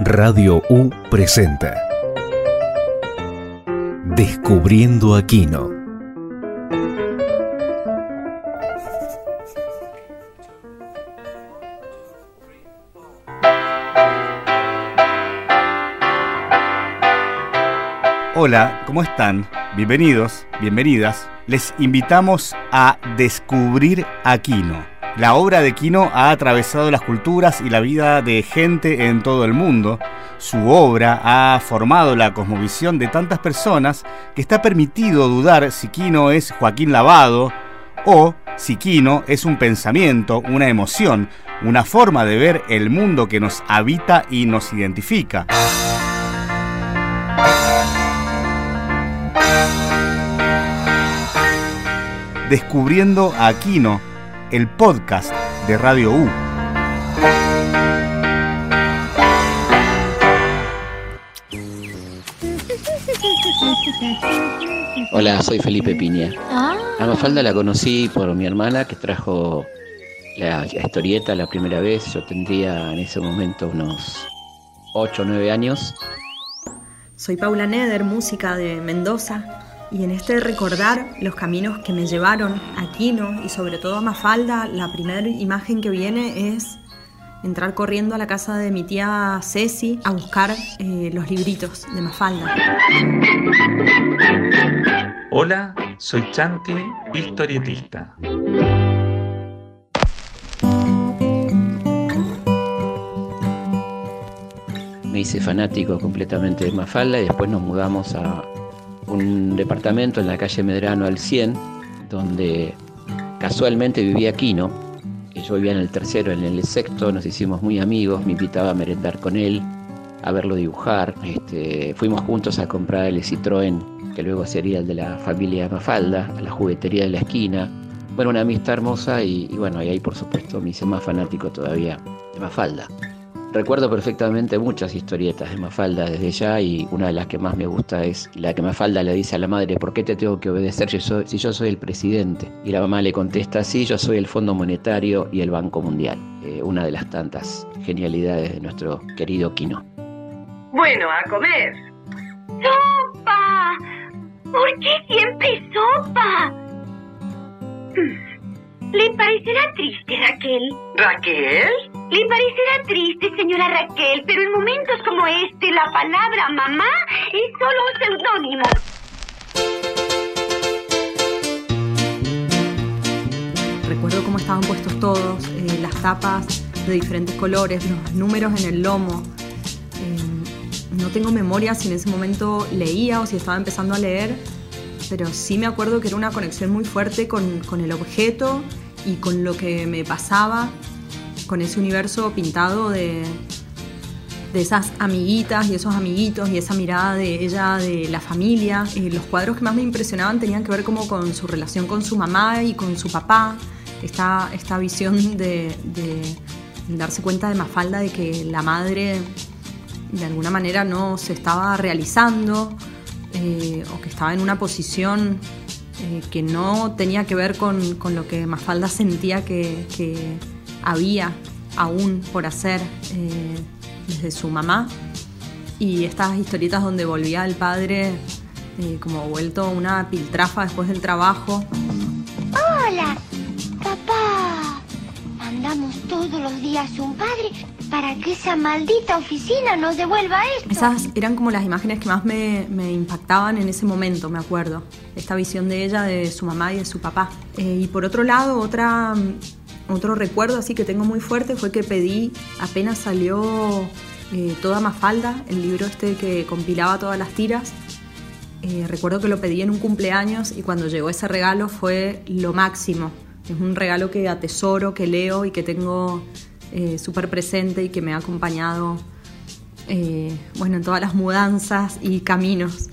Radio U presenta Descubriendo Aquino. Hola, ¿cómo están? Bienvenidos, bienvenidas. Les invitamos a descubrir Aquino. La obra de Quino ha atravesado las culturas y la vida de gente en todo el mundo. Su obra ha formado la cosmovisión de tantas personas que está permitido dudar si Quino es Joaquín Lavado o si Quino es un pensamiento, una emoción, una forma de ver el mundo que nos habita y nos identifica. Descubriendo a Aquino el podcast de Radio U. Hola, soy Felipe Piña. Ah. A Mafalda la conocí por mi hermana que trajo la historieta la primera vez. Yo tendría en ese momento unos 8 o 9 años. Soy Paula Neder, música de Mendoza. Y en este recordar los caminos que me llevaron a Quino y sobre todo a Mafalda, la primera imagen que viene es entrar corriendo a la casa de mi tía Ceci a buscar eh, los libritos de Mafalda. Hola, soy Chanti, historietista. Me hice fanático completamente de Mafalda y después nos mudamos a un departamento en la calle Medrano al 100, donde casualmente vivía Quino. Yo vivía en el tercero, en el sexto, nos hicimos muy amigos, me invitaba a merendar con él, a verlo dibujar. Este, fuimos juntos a comprar el Citroën, que luego sería el de la familia Mafalda, a la juguetería de la esquina. Bueno, una amistad hermosa y, y bueno, y ahí por supuesto me hice más fanático todavía de Mafalda. Recuerdo perfectamente muchas historietas de Mafalda desde ya y una de las que más me gusta es la que Mafalda le dice a la madre, ¿por qué te tengo que obedecer si, yo soy el presidente? Y la mamá le contesta, sí, yo soy el Fondo Monetario y el Banco Mundial. Eh, una de las tantas genialidades de nuestro querido Quino. Bueno, a comer. ¡Sopa! ¿Por qué siempre sopa? ¿Le parecerá triste, Raquel? ¿Raquel? Le parecerá triste, señora Raquel, pero en momentos como este la palabra mamá es solo un seudónimo. Recuerdo cómo estaban puestos todos, eh, las tapas de diferentes colores, los números en el lomo. Eh, no tengo memoria si en ese momento leía o si estaba empezando a leer, pero sí me acuerdo que era una conexión muy fuerte con, con el objeto y con lo que me pasaba, con ese universo pintado de, de esas amiguitas y esos amiguitos y esa mirada de ella, de la familia. Eh, los cuadros que más me impresionaban tenían que ver como con su relación con su mamá y con su papá. Esta, esta visión de, darse cuenta de Mafalda de que la madre de alguna manera no se estaba realizando eh, o que estaba en una posición eh, que no tenía que ver con, con lo que Mafalda sentía que, que había aún por hacer eh, desde su mamá. Y estas historietas donde volvía el padre eh, como vuelto una piltrafa después del trabajo. Hola, papá. Mandamos todos los días un padre para que esa maldita oficina nos devuelva esto. Esas eran como las imágenes que más me, impactaban en ese momento, me acuerdo. Esta visión de ella, de su mamá y de su papá. Eh, y por otro lado, otra, otro recuerdo así que tengo muy fuerte fue que pedí, apenas salió eh, Toda Mafalda, el libro este que compilaba todas las tiras. Eh, recuerdo que lo pedí en un cumpleaños y cuando llegó ese regalo fue lo máximo. Es un regalo que atesoro, que leo y que tengo eh, súper presente y que me ha acompañado eh, bueno, en todas las mudanzas y caminos.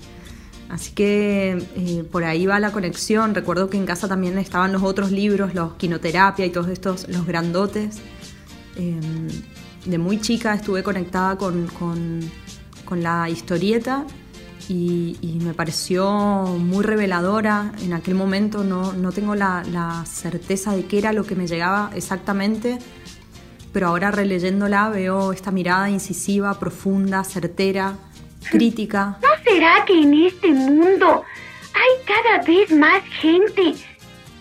Así que eh, por ahí va la conexión. Recuerdo que en casa también estaban los otros libros, los quinoterapia y todos estos, los grandotes. Eh, de muy chica estuve conectada con, con, la historieta y, y, me pareció muy reveladora. En aquel momento no, no tengo la, la, certeza de qué era lo que me llegaba exactamente, pero ahora releyéndola veo esta mirada incisiva, profunda, certera, crítica. ¿No será que en este mundo hay cada vez más gente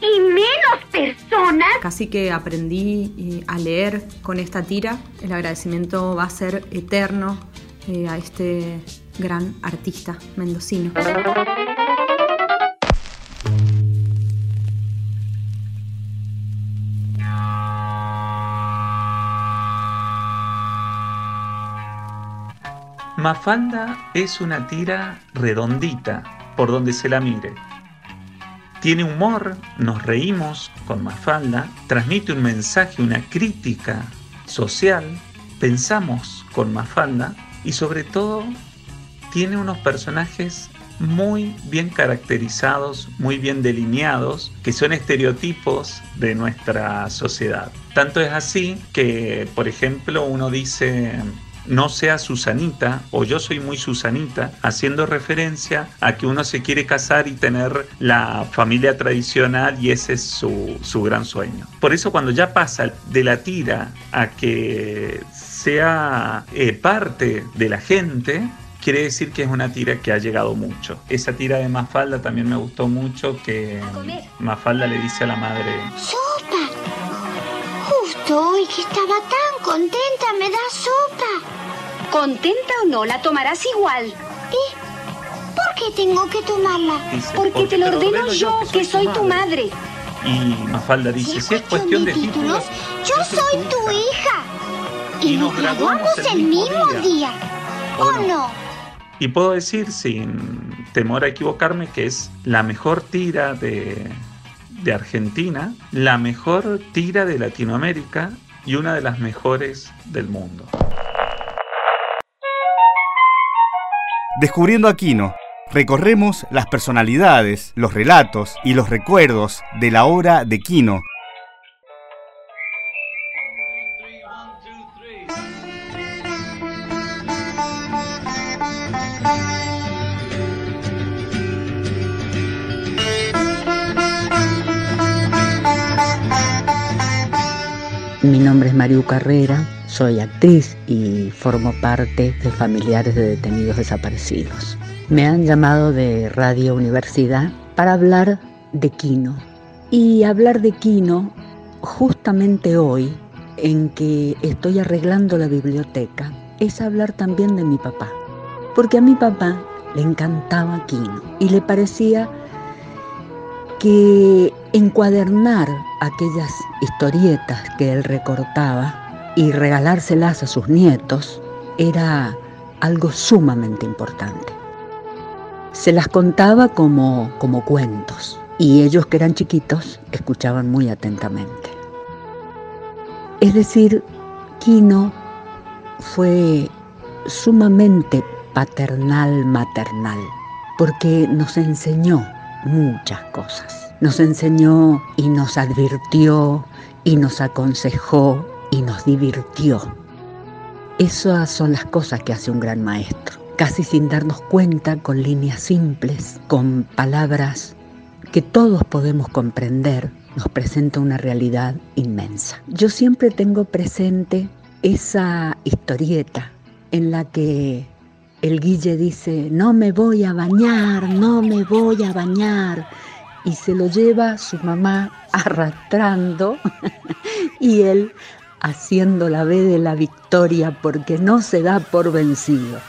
y menos personas? Casi que aprendí eh, a leer con esta tira. El agradecimiento va a ser eterno eh, a este gran artista mendocino. Mafalda es una tira redondita por donde se la mire. Tiene humor, nos reímos con Mafalda, transmite un mensaje, una crítica social, pensamos con Mafalda y sobre todo tiene unos personajes muy bien caracterizados, muy bien delineados, que son estereotipos de nuestra sociedad. Tanto es así que, por ejemplo, uno dice, no sea Susanita o yo soy muy Susanita, haciendo referencia a que uno se quiere casar y tener la familia tradicional y ese es su, gran sueño. Por eso cuando ya pasa de la tira a que sea eh, parte de la gente, quiere decir que es una tira que ha llegado mucho. Esa tira de Mafalda también me gustó mucho, que Mafalda le dice a la madre... ¡Sopa! Justo hoy que estaba tan contenta me da sopa. Contenta o no, la tomarás igual. ¿Y por qué tengo que tomarla? porque, te lo ordeno yo, que soy, tu madre. Y Mafalda dice, si es cuestión de títulos, yo soy tu hija. Y, nos graduamos el mismo día. ¿O no? Y puedo decir sin temor a equivocarme que es la mejor tira de, de Argentina, la mejor tira de Latinoamérica y una de las mejores del mundo. Descubriendo Aquino, recorremos las personalidades, los relatos y los recuerdos de la obra de Quino. Nombre es Mariu Carrera, soy actriz y formo parte de familiares de detenidos desaparecidos. Me han llamado de Radio Universidad para hablar de Quino. Y hablar de Quino justamente hoy, en que estoy arreglando la biblioteca, es hablar también de mi papá. Porque a mi papá le encantaba Quino y le parecía que encuadernar aquellas historietas que él recortaba y regalárselas a sus nietos era algo sumamente importante. Se las contaba como, como cuentos y ellos que eran chiquitos escuchaban muy atentamente. Es decir, Quino fue sumamente paternal maternal porque nos enseñó muchas cosas. Nos enseñó y nos advirtió y nos aconsejó y nos divirtió. Esas son las cosas que hace un gran maestro, casi sin darnos cuenta, con líneas simples, con palabras que todos podemos comprender, nos presenta una realidad inmensa. Yo siempre tengo presente esa historieta en la que el Guille dice, no me voy a bañar, no me voy a bañar, y se lo lleva su mamá arrastrando y él haciendo la B de la victoria porque no se da por vencido.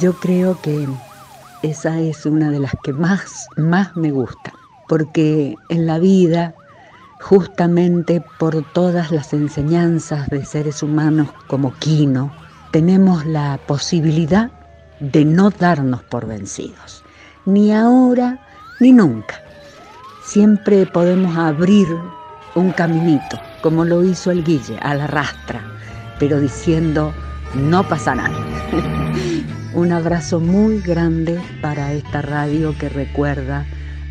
Yo creo que esa es una de las que más, más me gusta, porque en la vida, justamente por todas las enseñanzas de seres humanos como Quino, tenemos la posibilidad de no darnos por vencidos, ni ahora ni nunca. Siempre podemos abrir un caminito como lo hizo el Guille, a la rastra, pero diciendo, no pasa nada. Un abrazo muy grande para esta radio que recuerda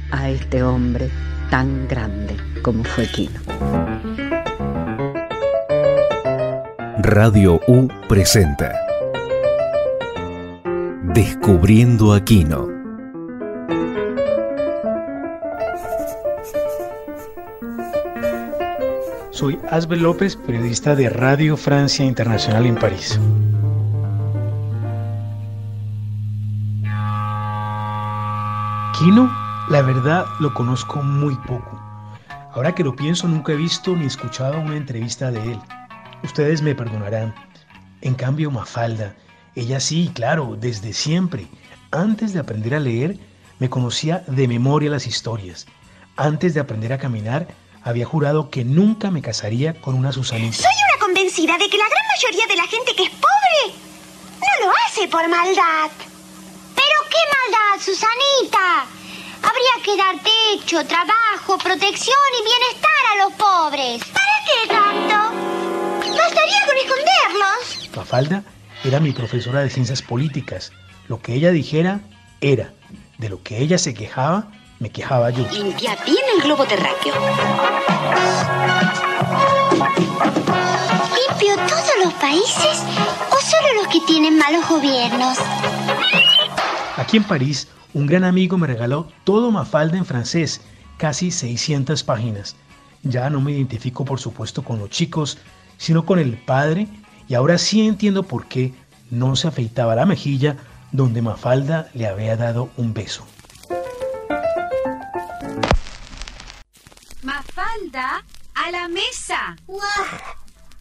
a este hombre tan grande como fue Quino. Radio U presenta Descubriendo a Soy Asbel López, periodista de Radio Francia Internacional en París. Kino, la verdad, lo conozco muy poco. Ahora que lo pienso, nunca he visto ni escuchado una entrevista de él. Ustedes me perdonarán. En cambio, Mafalda, ella sí, claro, desde siempre. Antes de aprender a leer, me conocía de memoria las historias. Antes de aprender a caminar, había jurado que nunca me casaría con una Susanita. Soy una convencida de que la gran mayoría de la gente que es pobre no lo hace por maldad. ¿Pero qué maldad, Susanita? Habría que dar techo, trabajo, protección y bienestar a los pobres. ¿Para qué tanto? Bastaría con esconderlos. Mafalda era mi profesora de ciencias políticas. Lo que ella dijera, era. De lo que ella se quejaba, me quejaba yo. Limpia bien el globo terráqueo. ¿Limpio todos los países o solo los que tienen malos gobiernos? Aquí en París, un gran amigo me regaló todo Mafalda en francés, casi 600 páginas. Ya no me identifico, por supuesto, con los chicos, sino con el padre, y ahora sí entiendo por qué no se afeitaba la mejilla donde Mafalda le había dado un beso. Mafalda, a la mesa.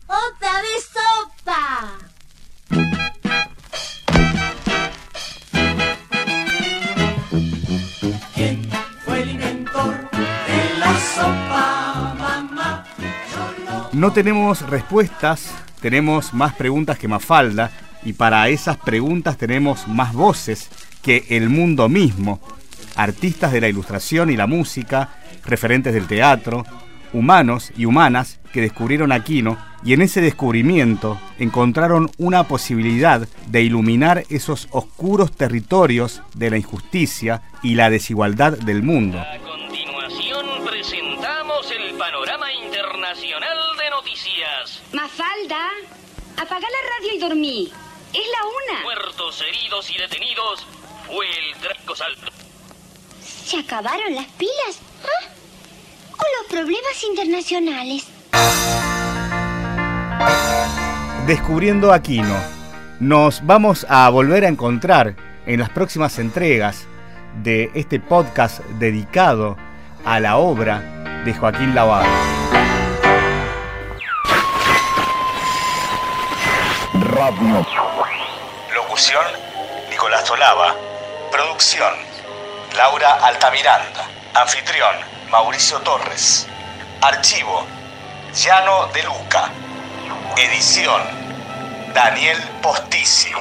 ¡Otra vez sopa! ¿Quién fue el inventor de la sopa, mamá? No tenemos respuestas, tenemos más preguntas que Mafalda y para esas preguntas tenemos más voces que el mundo mismo. Artistas de la ilustración y la música, referentes del teatro, humanos y humanas que descubrieron Aquino y en ese descubrimiento encontraron una posibilidad de iluminar esos oscuros territorios de la injusticia y la desigualdad del mundo. A continuación presentamos el panorama internacional de noticias. Mafalda, apaga la radio y dormí. Es la una. Muertos, heridos y detenidos fue el trágico salto. ¿Se acabaron las pilas? ¿Ah? ¿O los problemas internacionales? Descubriendo Aquino. Nos vamos a volver a encontrar en las próximas entregas de este podcast dedicado a la obra de Joaquín Lavado. Radio. Locución, Nicolás Tolaba. Producción, Laura Altamiranda. Anfitrión, Mauricio Torres. Archivo, Llano de Luca. Edición, Daniel Postici.